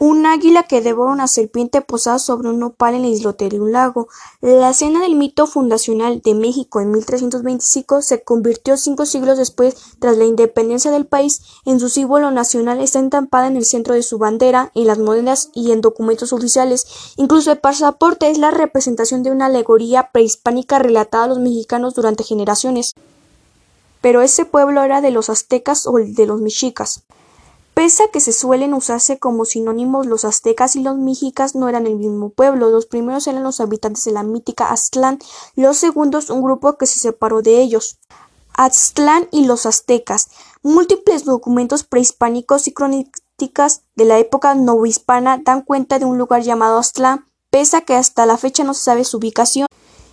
Un águila que devora una serpiente posada sobre un nopal en el islote de un lago. La escena del mito fundacional de México en 1325 se convirtió cinco siglos después, tras la independencia del país, en su símbolo nacional. Está entampada en el centro de su bandera, en las monedas y en documentos oficiales. Incluso el pasaporte es la representación de una alegoría prehispánica relatada a los mexicanos durante generaciones. Pero ese pueblo era de los aztecas o de los mexicas. Pese a que se suelen usarse como sinónimos, los aztecas y los mexicas no eran el mismo pueblo. Los primeros eran los habitantes de la mítica Aztlán, los segundos un grupo que se separó de ellos. Aztlán y los aztecas. Múltiples documentos prehispánicos y crónicas de la época novohispana dan cuenta de un lugar llamado Aztlán, pese a que hasta la fecha no se sabe su ubicación.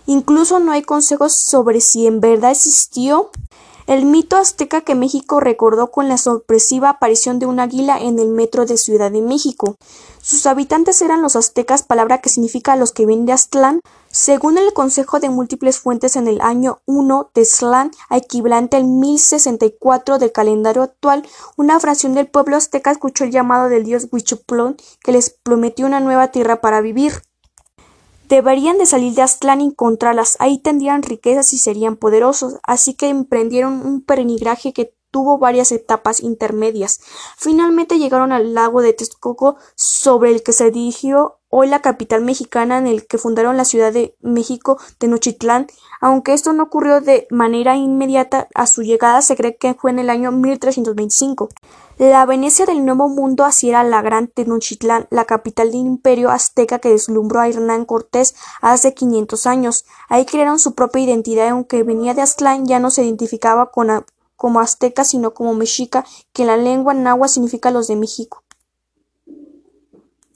Incluso no hay consejos sobre si en verdad existió el mito azteca que México recordó con la sorpresiva aparición de un águila en el metro de Ciudad de México. Sus habitantes eran los aztecas, palabra que significa los que vienen de Aztlán. Según el consejo de múltiples fuentes en el año 1 de Aztlán, equivalente al 1064 del calendario actual, una fracción del pueblo azteca escuchó el llamado del dios Huichoplón que les prometió una nueva tierra para vivir. Deberían de salir de Aztlán y encontrarlas, ahí tendrían riquezas y serían poderosos, así que emprendieron un peregrinaje que tuvo varias etapas intermedias. Finalmente llegaron al lago de Texcoco, sobre el que se dirigió hoy la capital mexicana en el que fundaron la Ciudad de México Tenochtitlán. Aunque esto no ocurrió de manera inmediata a su llegada, se cree que fue en el año 1325. La Venecia del Nuevo Mundo así era la gran Tenochtitlán, la capital del imperio azteca que deslumbró a Hernán Cortés hace 500 años. Ahí crearon su propia identidad, aunque venía de Aztlán ya no se identificaba con como azteca sino como mexica, que en la lengua náhuatl significa los de México.